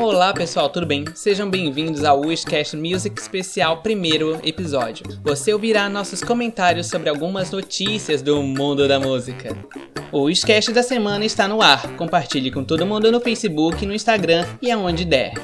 Olá pessoal, tudo bem? Sejam bem-vindos ao Wishcast Music Especial primeiro episódio. Você ouvirá nossos comentários sobre algumas notícias do mundo da música. O Wishcast da semana está no ar. Compartilhe com todo mundo no Facebook, no Instagram e aonde der.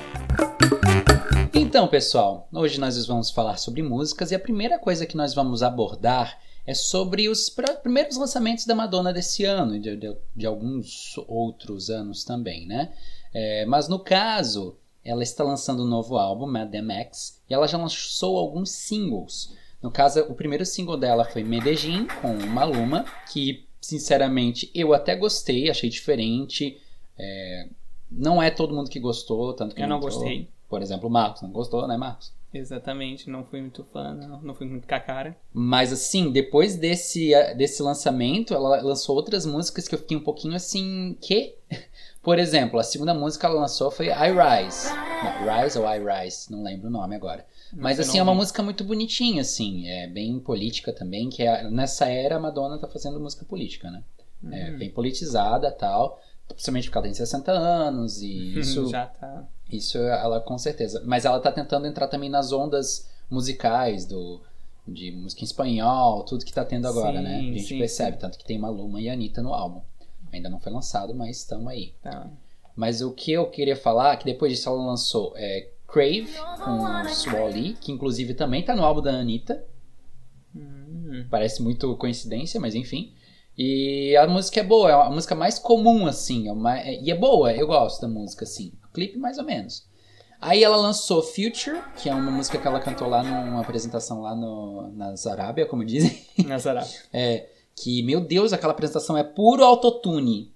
Então, pessoal, hoje nós vamos falar sobre músicas e a primeira coisa que nós vamos abordar é sobre os primeiros lançamentos da Madonna desse ano e de, de, de, alguns outros anos também, né? É, mas no caso, ela está lançando um novo álbum, Mad Max, e ela já lançou alguns singles. No caso, o primeiro single dela foi Medellín, com Maluma, que sinceramente eu até gostei, achei diferente. É, não é todo mundo que gostou, tanto que eu não gostei. Por exemplo, o Marcos não gostou, né, Marcos? Exatamente, não fui muito fã, não, não fui muito com a cara. Mas assim, depois desse, desse lançamento, ela lançou outras músicas que eu fiquei um pouquinho assim, que? Por exemplo, a segunda música que ela lançou foi I Rise. Não, Rise ou I Rise, não lembro o nome agora. Mas assim, é uma música muito bonitinha, assim, é bem política também, que é, nessa era a Madonna tá fazendo música política, né? É uhum. bem politizada tal, principalmente porque ela tem 60 anos e isso... Já tá isso ela com certeza. Mas ela tá tentando entrar também nas ondas musicais do de música em espanhol, tudo que tá tendo agora, né? sim, né? A gente sim, percebe, sim. tanto que tem Maluma e Anitta no álbum. Ainda não foi lançado, mas estamos aí. Tá. Mas o que eu queria falar é que depois disso ela lançou é, Crave com Swally, que inclusive também tá no álbum da Anitta. Hum. Parece muito coincidência, mas enfim. E a música é boa, é a música mais comum, assim. É uma, é, e é boa, eu gosto da música, assim clipe mais ou menos. Aí ela lançou Future, que é uma música que ela cantou lá numa apresentação lá no, na Zarábia, como dizem. Na Zarábia. é, que, meu Deus, aquela apresentação é puro autotune.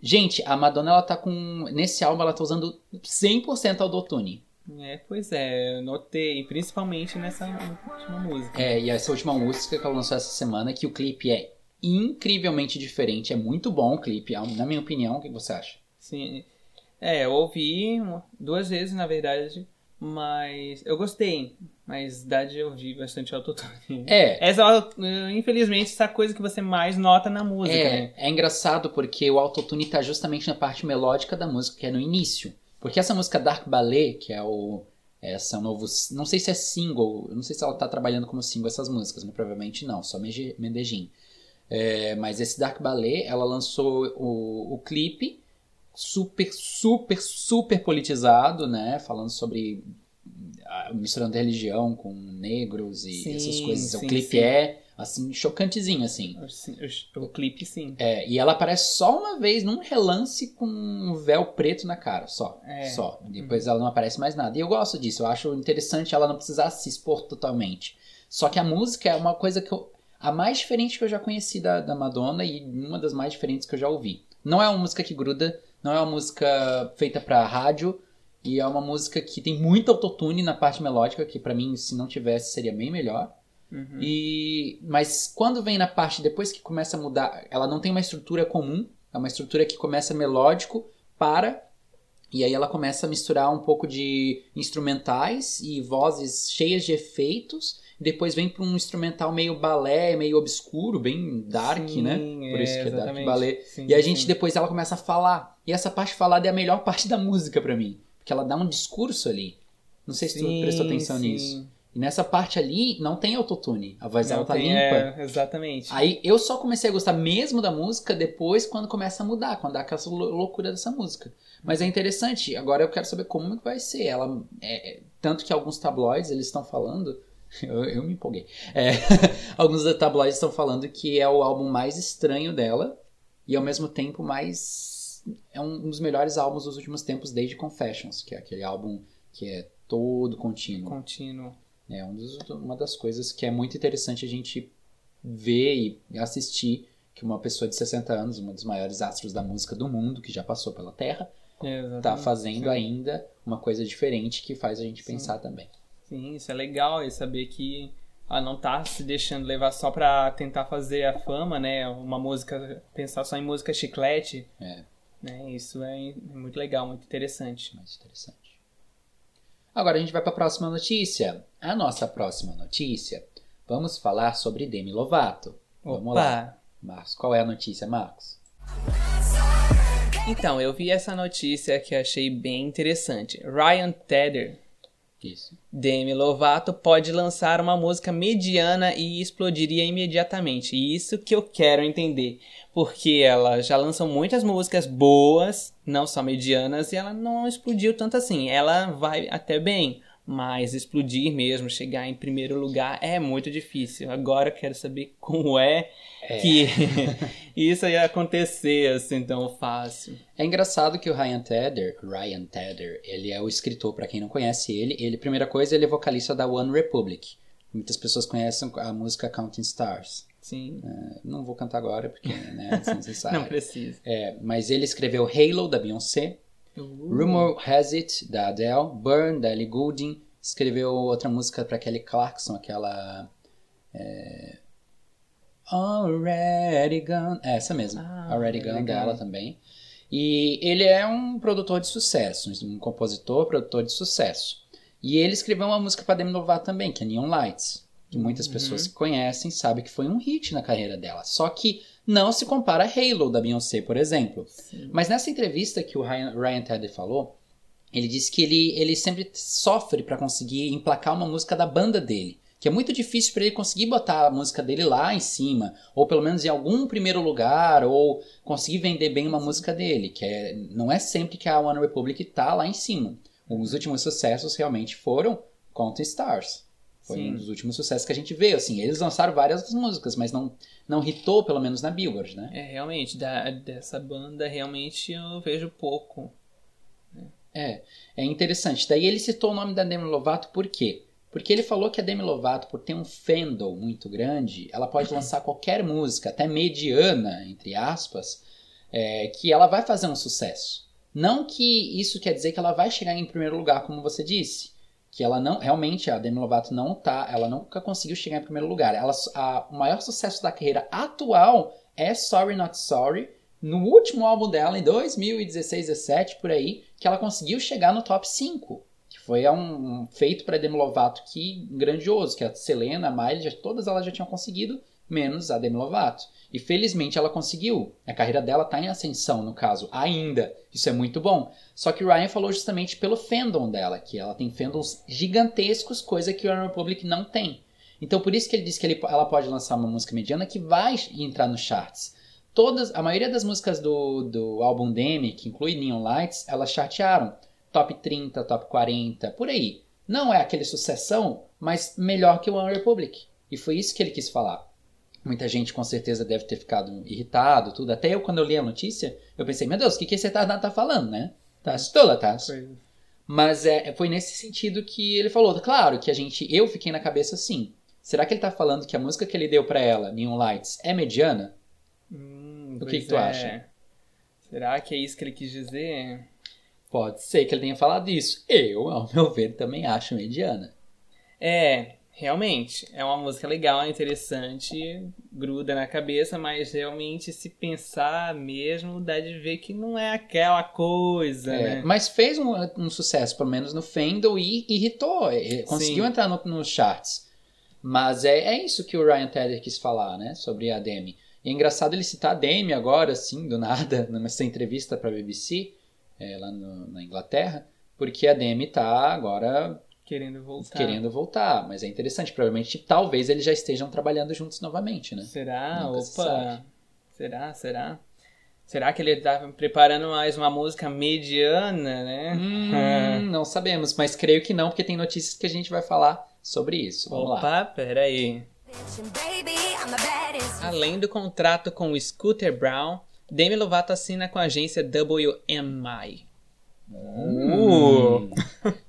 Gente, a Madonna, ela tá com... Nesse álbum, ela tá usando 100% autotune. É, pois é, eu notei, principalmente nessa última música. É, e essa última música que ela lançou essa semana, que o clipe é incrivelmente diferente, é muito bom o clipe, na minha opinião, o que você acha? Sim, é, eu ouvi duas vezes, na verdade, mas eu gostei. Mas dá de ouvir bastante autotune. É. Essa, infelizmente, essa coisa que você mais nota na música, é, né? É engraçado porque o autotune tá justamente na parte melódica da música, que é no início. Porque essa música Dark Ballet, que é o. Essa novo. Não sei se é single, não sei se ela tá trabalhando como single essas músicas, mas provavelmente não, só Medellín. É, mas esse Dark Ballet, ela lançou o, o clipe super, super, super politizado, né? Falando sobre misturando religião com negros e sim, essas coisas. Sim, o clipe sim. é assim chocantezinho assim. O, o, clipe sim. É, e ela aparece só uma vez num relance com um véu preto na cara, só, é. só. Depois uhum. ela não aparece mais nada. E eu gosto disso. Eu acho interessante ela não precisar se expor totalmente. Só que a música é uma coisa que eu a mais diferente que eu já conheci da, da Madonna e uma das mais diferentes que eu já ouvi. Não é uma música que gruda não é uma música feita para rádio e é uma música que tem muito autotune na parte melódica, que para mim, se não tivesse, seria bem melhor. Uhum. E mas quando vem na parte depois que começa a mudar, ela não tem uma estrutura comum, é uma estrutura que começa melódico para e aí ela começa a misturar um pouco de instrumentais e vozes cheias de efeitos depois vem para um instrumental meio balé, meio obscuro, bem dark, sim, né? Por isso é, que é dark balé. Sim, e a gente sim. depois ela começa a falar. E essa parte falada é a melhor parte da música para mim, porque ela dá um discurso ali. Não sei se tu prestou atenção nisso. E nessa parte ali não tem autotune. A voz dela tá tem, limpa. É, exatamente. Aí eu só comecei a gostar mesmo da música depois quando começa a mudar, quando dá aquela loucura dessa música. Mas é interessante. Agora eu quero saber como que vai ser. Ela é, é tanto que alguns tabloides eles estão falando eu, eu me empolguei. É, alguns tabloides estão falando que é o álbum mais estranho dela e ao mesmo tempo mais. É um dos melhores álbuns dos últimos tempos desde Confessions, que é aquele álbum que é todo contínuo. Contínuo. É um dos, uma das coisas que é muito interessante a gente ver e assistir que uma pessoa de 60 anos, uma dos maiores astros da música do mundo, que já passou pela Terra, está fazendo Sim. ainda uma coisa diferente que faz a gente Sim. pensar também. Sim, isso é legal, e saber que ela não tá se deixando levar só pra tentar fazer a fama, né? Uma música, pensar só em música chiclete. É. Né? Isso é muito legal, muito interessante. Muito interessante. Agora a gente vai para a próxima notícia. A nossa próxima notícia, vamos falar sobre Demi Lovato. Vamos Opa. lá. Marcos, qual é a notícia, Marcos? Então, eu vi essa notícia que achei bem interessante. Ryan Tedder, Isso. Demi Lovato, pode lançar uma música mediana e explodiria imediatamente. Isso que eu quero entender. Porque ela já lançou muitas músicas boas, não só medianas, e ela não explodiu tanto assim. Ela vai até bem. Mas explodir mesmo, chegar em primeiro lugar é muito difícil. Agora eu quero saber como é, que isso ia acontecer assim tão fácil. É engraçado que o Ryan Tedder, Ryan Tedder, ele é o escritor, pra quem não conhece ele. Ele, primeira coisa, ele é vocalista da One Republic. Muitas pessoas conhecem a música Counting Stars. Sim. É, não vou cantar agora porque né, é desnecessário. Não precisa. É, mas ele escreveu Halo da Beyoncé, Rumor Has It da Adele, Burn da Ellie Goulding, escreveu outra música pra Kelly Clarkson, aquela é, Already Gone, é, essa mesmo, Ah, Already Gone dela também. E ele é um produtor de sucesso, um compositor, produtor de sucesso. E ele escreveu uma música pra Demi Lovato também, que é Neon Lights, que muitas Uhum. pessoas que conhecem sabem que foi um hit na carreira dela. Só que não se compara a Halo da Beyoncé, por exemplo. Mas nessa entrevista que o Ryan, Ryan Tedder falou, ele disse que ele, ele sempre sofre pra conseguir emplacar uma música da banda dele. Que é muito difícil pra ele conseguir botar a música dele lá em cima, ou pelo menos em algum primeiro lugar, ou conseguir vender bem uma música dele. Que é, não é sempre que a One Republic tá lá em cima. Os últimos sucessos realmente foram Counting Stars. Foi Sim. um dos últimos sucessos que a gente veio. Assim, eles lançaram várias músicas, mas não, não hitou, pelo menos na Billboard, né? É, realmente, da, dessa banda, realmente eu vejo pouco. É, é interessante. Daí ele citou o nome da Demi Lovato por quê? Porque ele falou que a Demi Lovato, por ter um fandom muito grande, ela pode lançar qualquer música, até mediana, entre aspas, é, que ela vai fazer um sucesso. Não que isso quer dizer que ela vai chegar em primeiro lugar, como você disse. Que ela não, realmente, a Demi Lovato não tá, ela nunca conseguiu chegar em primeiro lugar. Ela, a- o maior sucesso da carreira atual é Sorry Not Sorry, no último álbum dela, em 2016, 17, por aí, que ela conseguiu chegar no top 5. Que foi um, um feito para Demi Lovato que grandioso, que a Selena, a Miley, todas elas já tinham conseguido, menos a Demi Lovato. E felizmente ela conseguiu. A carreira dela tá em ascensão, no caso, ainda. Isso é muito bom. Só que o Ryan falou justamente pelo fandom dela, que ela tem fandoms gigantescos, coisa que o One não tem. Então por isso que ele disse que ele- ela pode lançar uma música mediana que vai entrar nos charts. Todas, a maioria das músicas do, do álbum Demi, que inclui Neon Lights, elas chartearam. Top 30, top 40, por aí. Não é aquele sucessão, mas melhor que o One Republic. E foi isso que ele quis falar. Muita gente com certeza deve ter ficado irritado, tudo. Até eu, quando eu li a notícia, eu pensei, meu Deus, o que, que esse retardado tá falando, né? Tá estola, tá? Mas é, foi nesse sentido que ele falou. Claro que a gente, eu fiquei na cabeça assim. Será que ele tá falando que a música que ele deu pra ela, Neon Lights, é mediana? Hum, O que que tu é. acha? Será que é isso que ele quis dizer? Pode ser que ele tenha falado isso. Eu, ao meu ver, também acho mediana. É, realmente, é uma música legal, interessante, gruda na cabeça, mas realmente se pensar mesmo, dá de ver que não é aquela coisa, É, né? Mas fez um, um sucesso, pelo menos no fandom, e irritou. e Conseguiu Sim. entrar no- nos charts. Mas é, é isso que o Ryan Tedder quis falar, né? Sobre a Demi. E é engraçado ele citar a Demi agora, assim, do nada, nessa entrevista pra BBC, é, lá no- na Inglaterra, porque a Demi tá agora Querendo voltar. querendo voltar. Mas é interessante, provavelmente, talvez eles já estejam trabalhando juntos novamente, né? Será? Nunca se Opa! sabe. Será? Será? Será que ele tá preparando mais uma música mediana, né? Hum, não sabemos, mas creio que não, porque tem notícias que a gente vai falar sobre isso. Vamos lá. Opa, peraí. The baddest. Além do contrato com o Scooter Brown, Demi Lovato assina com a agência WMI. Hum.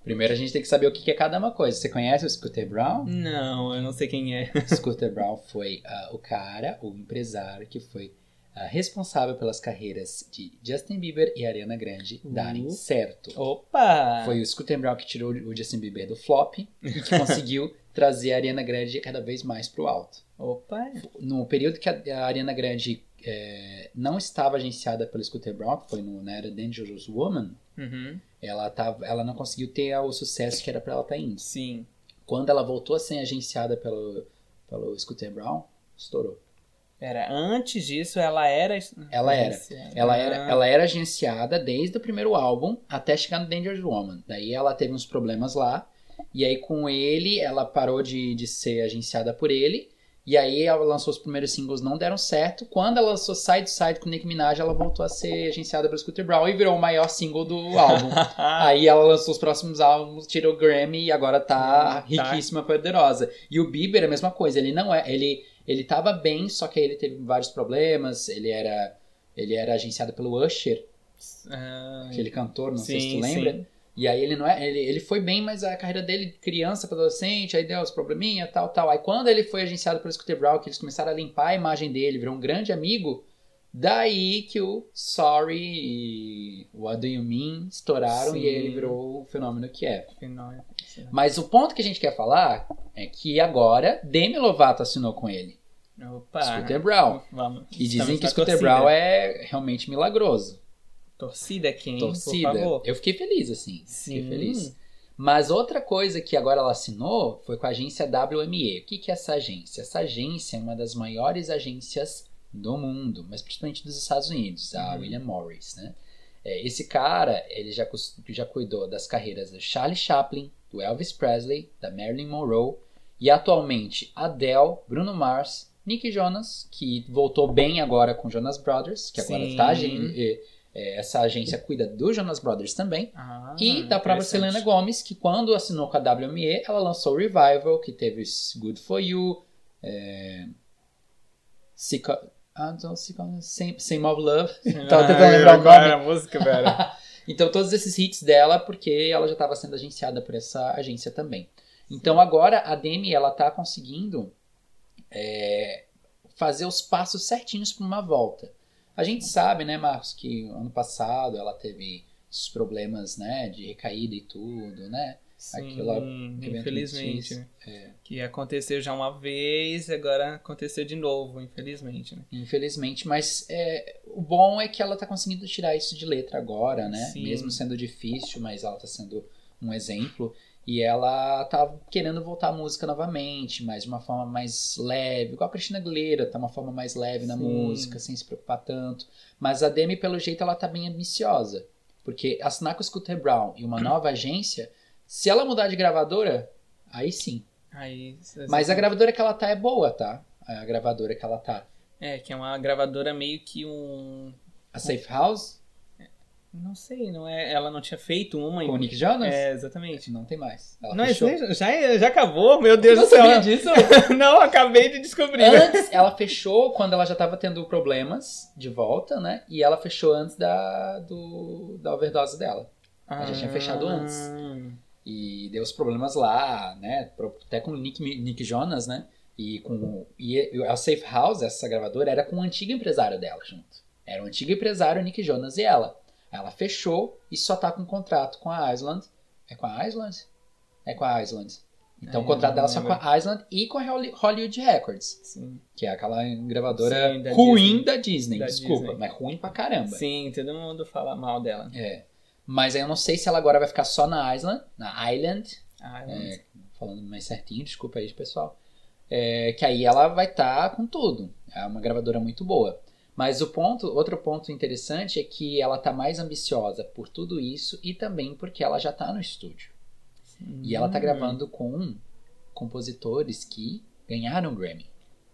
Primeiro a gente tem que saber o que é cada uma coisa. Você conhece o Scooter Brown? Não, eu não sei quem é. Scooter Brown foi ah, o cara, o empresário que foi ah, responsável pelas carreiras de Justin Bieber e Ariana Grande darem Uh. certo. Opa! Foi o Scooter Brown que tirou o Justin Bieber do flop e que conseguiu trazer a Ariana Grande cada vez mais pro alto. Opa! No período que a Ariana Grande eh, não estava agenciada pelo Scooter Brown, que foi no, na era Dangerous Woman, Uhum, ela, tava, ela não conseguiu ter o sucesso que era pra ela estar indo. sim. Quando ela voltou a ser agenciada pelo, pelo Scooter Brown, estourou. Era, antes disso ela era. Ela era. agenciada. Ela era, Ah, ela era agenciada desde o primeiro álbum até chegar no Dangerous Woman. Daí ela teve uns problemas lá. E aí com ele, ela parou de, de ser agenciada por ele. E aí ela lançou os primeiros singles, não deram certo. Quando ela lançou Side to Side com Nicki Minaj, ela voltou a ser agenciada pelo Scooter Brown e virou o maior single do álbum. Aí ela lançou os próximos álbuns, tirou Grammy e agora tá Hum, tá. riquíssima, poderosa. E o Bieber é a mesma coisa, ele não é, ele ele tava bem, só que aí ele teve vários problemas, ele era ele era agenciado pelo Usher, Ah, aquele cantor, não sei se tu sim, lembra. sim. E aí ele não é, ele, ele foi bem, mas a carreira dele criança para adolescente, aí deu os probleminha, tal, tal. Aí quando ele foi agenciado pelo Scooter Brown, que eles começaram a limpar a imagem dele, virou um grande amigo, daí que o Sorry e What Do You Mean estouraram e Sim. ele virou o fenômeno que é. Mas o ponto que a gente quer falar é que agora Demi Lovato assinou com ele, Opa. Scooter Brown. Vamos. E dizem que Scooter torcida. Brown é realmente milagroso. Torcida aqui, hein? Torcida. Por favor. Eu fiquei feliz, assim. Fiquei Sim. feliz. Mas outra coisa que agora ela assinou foi com a agência WME. O que, que é essa agência? Essa agência é uma das maiores agências do mundo, mas principalmente dos Estados Unidos, a Uhum. William Morris, né? É, esse cara, ele já, já cuidou das carreiras do Charlie Chaplin, do Elvis Presley, da Marilyn Monroe e atualmente Adele, Bruno Mars, Nick Jonas, que voltou bem agora com Jonas Brothers, que agora Sim. É, é, essa agência cuida do Jonas Brothers também. Ah, E da própria. Selena Gomez, que quando assinou com a WME, ela lançou Revival, que teve Good For You, é... Sick of... Ah, of... Same, Same of Love. Tava tentando Ah, lembrar o qual nome. era a música, velho. Então, todos esses hits dela, porque ela já estava sendo agenciada por essa agência também. Então, agora a Demi, ela tá conseguindo é, fazer os passos certinhos para uma volta. A gente sabe, né, Marcos, que ano passado ela teve esses problemas, né, de recaída e tudo, né? Sim, Aquilo, infelizmente. né? Que aconteceu já uma vez, agora aconteceu de novo, infelizmente, né? Infelizmente, mas é, o bom é que ela tá conseguindo tirar isso de letra agora, né? Sim. Mesmo sendo difícil, mas ela tá sendo um exemplo. E ela tá querendo voltar à música novamente, mas de uma forma mais leve, igual a Cristina Aguilera, tá uma forma mais leve na Sim. música, sem se preocupar tanto. Mas a Demi, pelo jeito, ela tá bem ambiciosa. Porque assinar com o Scooter Brown e uma nova agência, se ela mudar de gravadora, aí sim. Aí, Mas a gravadora que ela tá é boa, tá? A gravadora que ela tá. É, que é uma gravadora meio que um. A Safe House? Não sei, não é. Ela não tinha feito uma. Com o Nick Jonas? É, exatamente. Não tem mais. Ela Não, fechou. isso já, já acabou? Meu Deus Não do céu. sabia disso? não, acabei de descobrir. Antes, ela fechou quando ela já tava tendo problemas de volta, né? E ela fechou antes da, do, da overdose dela. Ela já tinha fechado antes. Ah, E deu os problemas lá, né? Até com o Nick, Nick Jonas, né? E com e a Safe House, essa gravadora, era com o antigo empresário dela junto. Era o antigo empresário, Nick Jonas e ela. Ela fechou e só tá com contrato com a Island. É com a Island? É com a Island. Então É, o contrato dela só com a Island e com a Holly- Hollywood Records. Sim. Que é aquela gravadora Sim, da ruim Disney. da Disney, Da desculpa, Disney. mas ruim pra caramba. Sim, todo mundo fala mal dela. É. Mas aí eu não sei se ela agora vai ficar só na Island, na Island, Ah, é, falando mais certinho, desculpa aí, pessoal. É, que aí ela vai estar com tudo. É uma gravadora muito boa. Mas o ponto, outro ponto interessante é que ela tá mais ambiciosa por tudo isso e também porque ela já tá no estúdio. E ela tá Hum. gravando com compositores que ganharam Grammy.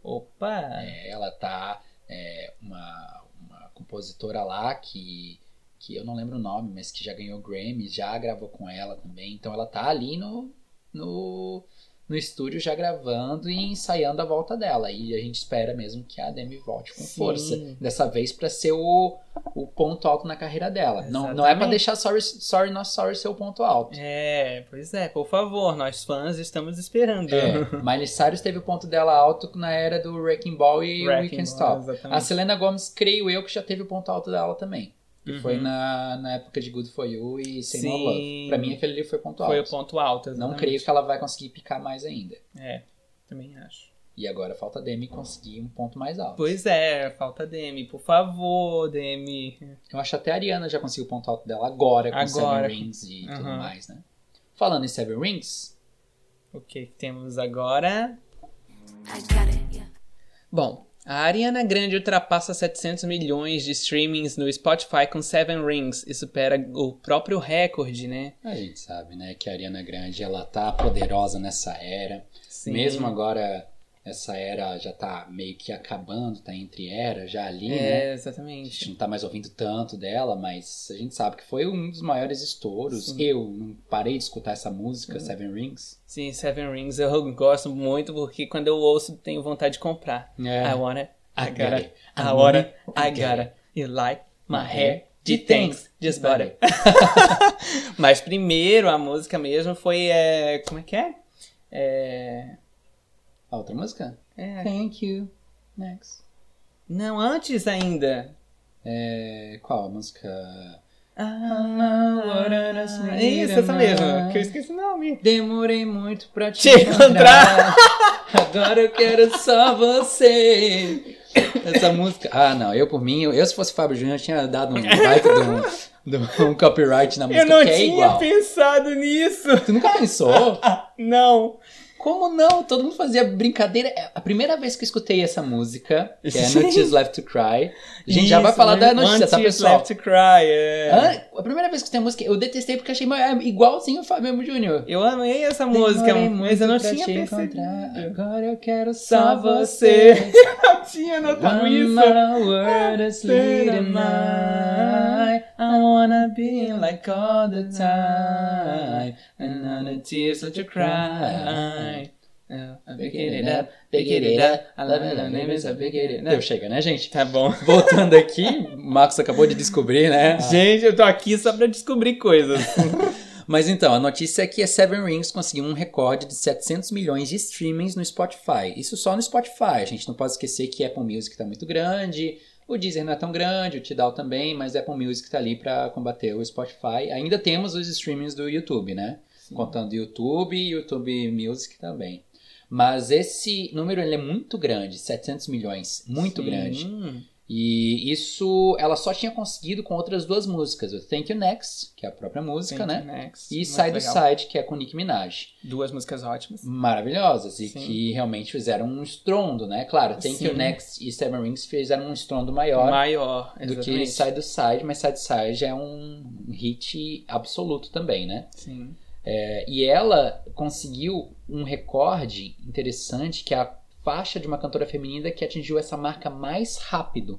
Opa! É, ela tá é, uma, uma compositora lá que, que eu não lembro o nome, mas que já ganhou Grammy, já gravou com ela também. Então ela tá ali no, no, no estúdio já gravando e ensaiando a volta dela. E a gente espera mesmo que a Demi volte com Sim. força. Dessa vez pra ser o, o ponto alto na carreira dela. Não, não é pra Exatamente. deixar Sorry, Sorry Not Sorry ser o ponto alto. É, pois é, por favor, nós fãs estamos esperando. É, Miley Cyrus teve o ponto dela alto na era do Wrecking Ball e Wrecking We Can Ball, Stop. exatamente. A Selena Gomez, creio eu, que já teve o ponto alto dela também. Que Uhum. foi na, na época de Good For You e No Sim. Love. Pra mim, aquele ali foi o ponto Foi o alto. ponto alto, Não exatamente. creio que ela vai conseguir picar mais ainda. É, também acho. E agora falta a Demi conseguir um ponto mais alto. Pois é, falta Demi. Por favor, Demi. Eu acho até a Ariana já conseguiu o ponto alto dela agora com Agora. Seven Rings e tudo Aham. mais, né? Falando em Seven Rings, O que que temos agora? I got it, yeah. Bom, A Ariana Grande ultrapassa 700 milhões de streamings no Spotify com Seven Rings e supera o próprio recorde, né? A gente sabe, né, que a Ariana Grande, ela tá poderosa nessa era. Sim. Mesmo agora, essa era já tá meio que acabando, tá entre era já ali, né? É, A gente exatamente. não tá mais ouvindo tanto dela, mas a gente sabe que foi um dos maiores estouros. Eu não parei de escutar essa música, Seven Rings. Sim, Seven Rings eu gosto muito porque quando eu ouço tenho vontade de comprar. É. I wanna, I I gotta, got it. I wanna, want it, I I got gotta. it. You like my hair? De thanks, just bought it. Mas primeiro a música mesmo foi, é, como é que é? É... A outra música? é Thank you. Next. não, antes ainda. É, qual a música? Ah, isso, essa mesmo, que eu esqueci o nome. Demorei muito pra te, Te encontrar. Agora eu quero só você. Essa música. Ah, não. Eu, por mim, eu, eu, se fosse Fábio Júnior, tinha dado um baita de um, de um copyright na música Eu não é tinha igual. pensado nisso. Tu nunca pensou? Não. Como não? Todo mundo fazia brincadeira. É A primeira vez que eu escutei essa música, que é. No Tears Left to Cry, a gente já vai Isso, falar né? da notícia, tá, pessoal? Left to Cry, é. A primeira vez que eu escutei a música, eu detestei porque achei é igualzinho o Fábio Júnior. Eu amei essa música, Demorei mas eu não tinha percebido. Agora eu quero Só você. você. Eu tinha notado One isso. word is leading mine. I wanna be like all the time. And on the tears that you cry. A pick it Deu, chega, né, gente? Tá bom. Voltando aqui, o Marcos acabou de descobrir, né? Gente, eu tô aqui só pra descobrir coisas. Mas então, a notícia é que a Seven Rings conseguiu um recorde de 700 milhões de streamings no Spotify. Isso só no Spotify. A gente não pode esquecer que Apple Music tá muito grande, o Deezer não é tão grande, o Tidal também, mas Apple Music tá ali para combater o Spotify. Ainda temos os streamings do YouTube, né? Contando YouTube e YouTube Music também. Mas esse número ele é muito grande, 700 milhões, muito Sim. grande. E isso ela só tinha conseguido com outras duas músicas, o Thank You Next, que é a própria música, Thank né? you, next. E Side to legal. Side, que é com Nicki Minaj. Duas músicas ótimas. Maravilhosas e Sim. que realmente fizeram um estrondo, né? Claro, Thank You Sim. Next e Seven Rings fizeram um estrondo maior Maior, do que. Side to Side, mas Side to Side é um hit absoluto também, né? Sim. É, e ela conseguiu um recorde interessante que é a faixa de uma cantora feminina que atingiu essa marca mais rápido.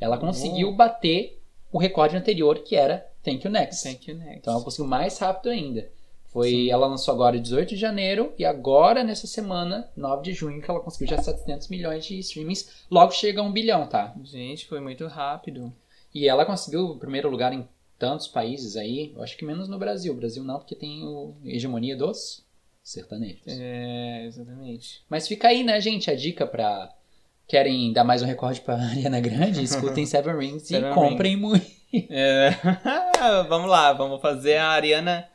Ela conseguiu bater o recorde anterior que era Thank You Next. Thank you, next. Então ela conseguiu mais rápido ainda. Foi, Sim. ela lançou agora 18 de janeiro e agora nessa semana, 9 de junho, que ela conseguiu já 700 milhões de streamings. Logo chega a um bilhão, tá? Gente, foi muito rápido. E ela conseguiu o primeiro lugar em tantos países aí, eu acho que menos no Brasil. O Brasil não, porque tem o hegemonia dos sertanejos. É, exatamente. Mas fica aí, né, gente, a dica pra querem dar mais um recorde pra Ariana Grande, escutem Seven Rings Seven e comprem muito. É, vamos lá, vamos fazer a Ariana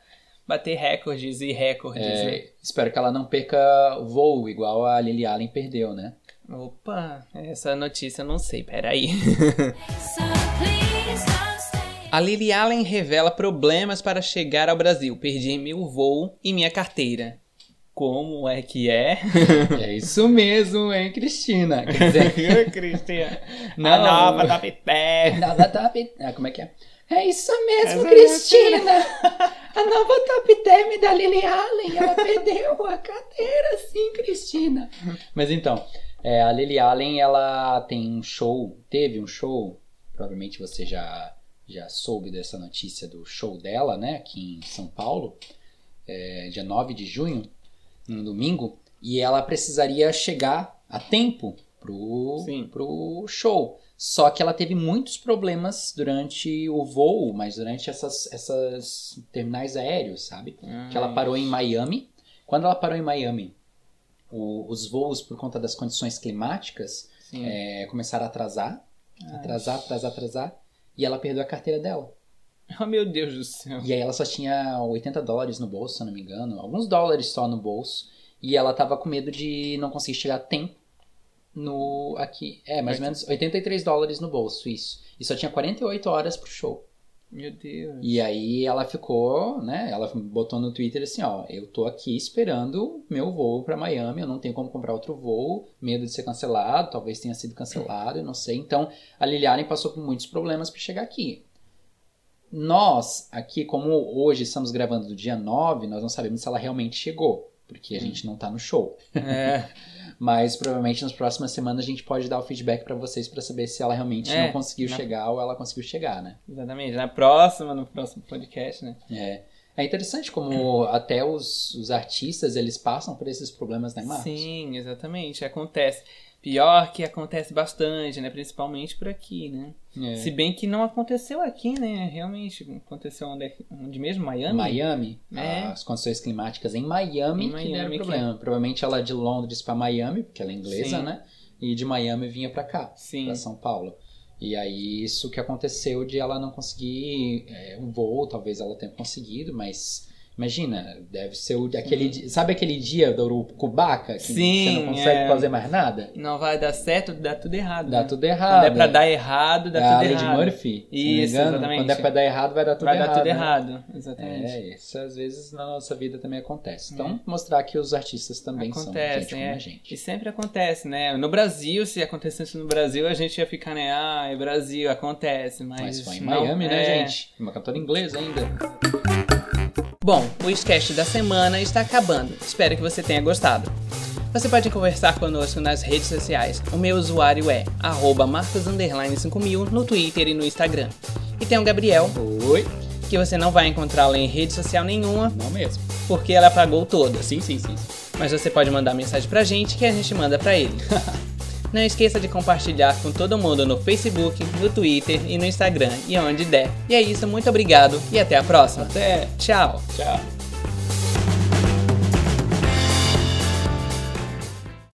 bater recordes e recordes. né? É, espero que ela não perca voo, igual a Lily Allen perdeu, né? Opa, essa notícia eu não sei, peraí. A Lily Allen revela problemas para chegar ao Brasil. Perdi meu voo e minha carteira. Como é que é? É isso mesmo, hein, Cristina? Quer dizer, Cristian. Não. A nova top 10. nada tá... Ah, como é que é? É isso mesmo, É Cristina! A nova top term da Lily Allen, ela perdeu a carteira, sim, Cristina. Mas então, é, a Lily Allen, ela tem um show, teve um show, provavelmente você já, já soube dessa notícia do show dela, né, aqui em São Paulo, é, dia 9 de junho, no domingo, e ela precisaria chegar a tempo pro, Sim. pro show. Só que ela teve muitos problemas durante o voo, mas durante essas, essas terminais aéreos, sabe? Que ela parou em Miami. Quando ela parou em Miami, o- os voos, por conta das condições climáticas, é, começaram a atrasar, atrasar, atrasar, atrasar, e ela perdeu a carteira dela. Oh, meu Deus do céu. E aí ela só tinha 80 dólares no bolso, se eu não me engano, alguns dólares só no bolso, e ela tava com medo de não conseguir chegar a tempo no aqui, é, mais ou menos 83 dólares no bolso, isso. E só tinha 48 horas pro show. Meu Deus. E aí ela ficou, né? Ela botou no Twitter assim, ó, eu tô aqui esperando meu voo pra Miami, eu não tenho como comprar outro voo, medo de ser cancelado, talvez tenha sido cancelado, eu não sei. Então, a Liliane passou por muitos problemas pra chegar aqui. Nós, aqui, como hoje estamos gravando do dia 9, nós não sabemos se ela realmente chegou, porque a gente não tá no show. É, Mas provavelmente nas próximas semanas a gente pode dar o feedback pra vocês pra saber se ela realmente É, não conseguiu na- chegar ou ela conseguiu chegar, né? exatamente. Na próxima, no próximo podcast, né? É. É interessante como até os, os artistas eles passam por esses problemas, né, Marcos? Sim, exatamente. Acontece. Pior que acontece bastante, né? Principalmente por aqui, né? É. Se bem que não aconteceu aqui, né? Realmente aconteceu onde, onde mesmo? Miami? Miami, É. as condições climáticas em Miami, Em que Miami, deram que- problema. Provavelmente ela de Londres pra Miami, porque ela é inglesa, Sim. né? E de Miami vinha pra cá, Sim. pra São Paulo. E aí isso que aconteceu de ela não conseguir é, um voo, talvez ela tenha conseguido, mas imagina, deve ser o, aquele, di- sabe aquele dia do Urucubaca que Sim, você não consegue é. fazer mais nada? Não vai dar certo, dá tudo errado. Dá né? tudo errado. Quando é pra dar errado, dá é a tudo lei de errado. Murphy, se não me Isso, engano. exatamente. Quando é pra dar errado, vai dar tudo vai errado. dar tudo né? errado, exatamente. É, isso às vezes na nossa vida também acontece. Então, mostrar que os artistas também são gente é. a gente. E sempre acontece, né? No Brasil, se acontecesse no Brasil, a gente ia ficar, né? Ah, é Brasil, acontece, mas. Mas foi em não, Miami, né, é. gente? Uma cantora inglesa ainda. Bom, o sketch da semana está acabando. Espero que você tenha gostado. Você pode conversar conosco nas redes sociais. O meu usuário é marcos5000 no Twitter e no Instagram. E tem o Gabriel, Oi. que você não vai encontrá-lo em rede social nenhuma, Não mesmo. porque ela apagou todas. Sim, sim, sim. Mas você pode mandar mensagem pra gente que a gente manda pra ele. Não esqueça de compartilhar com todo mundo no Facebook, no Twitter e no Instagram e onde der. E é isso, muito obrigado e até a próxima. Até. Tchau! Tchau.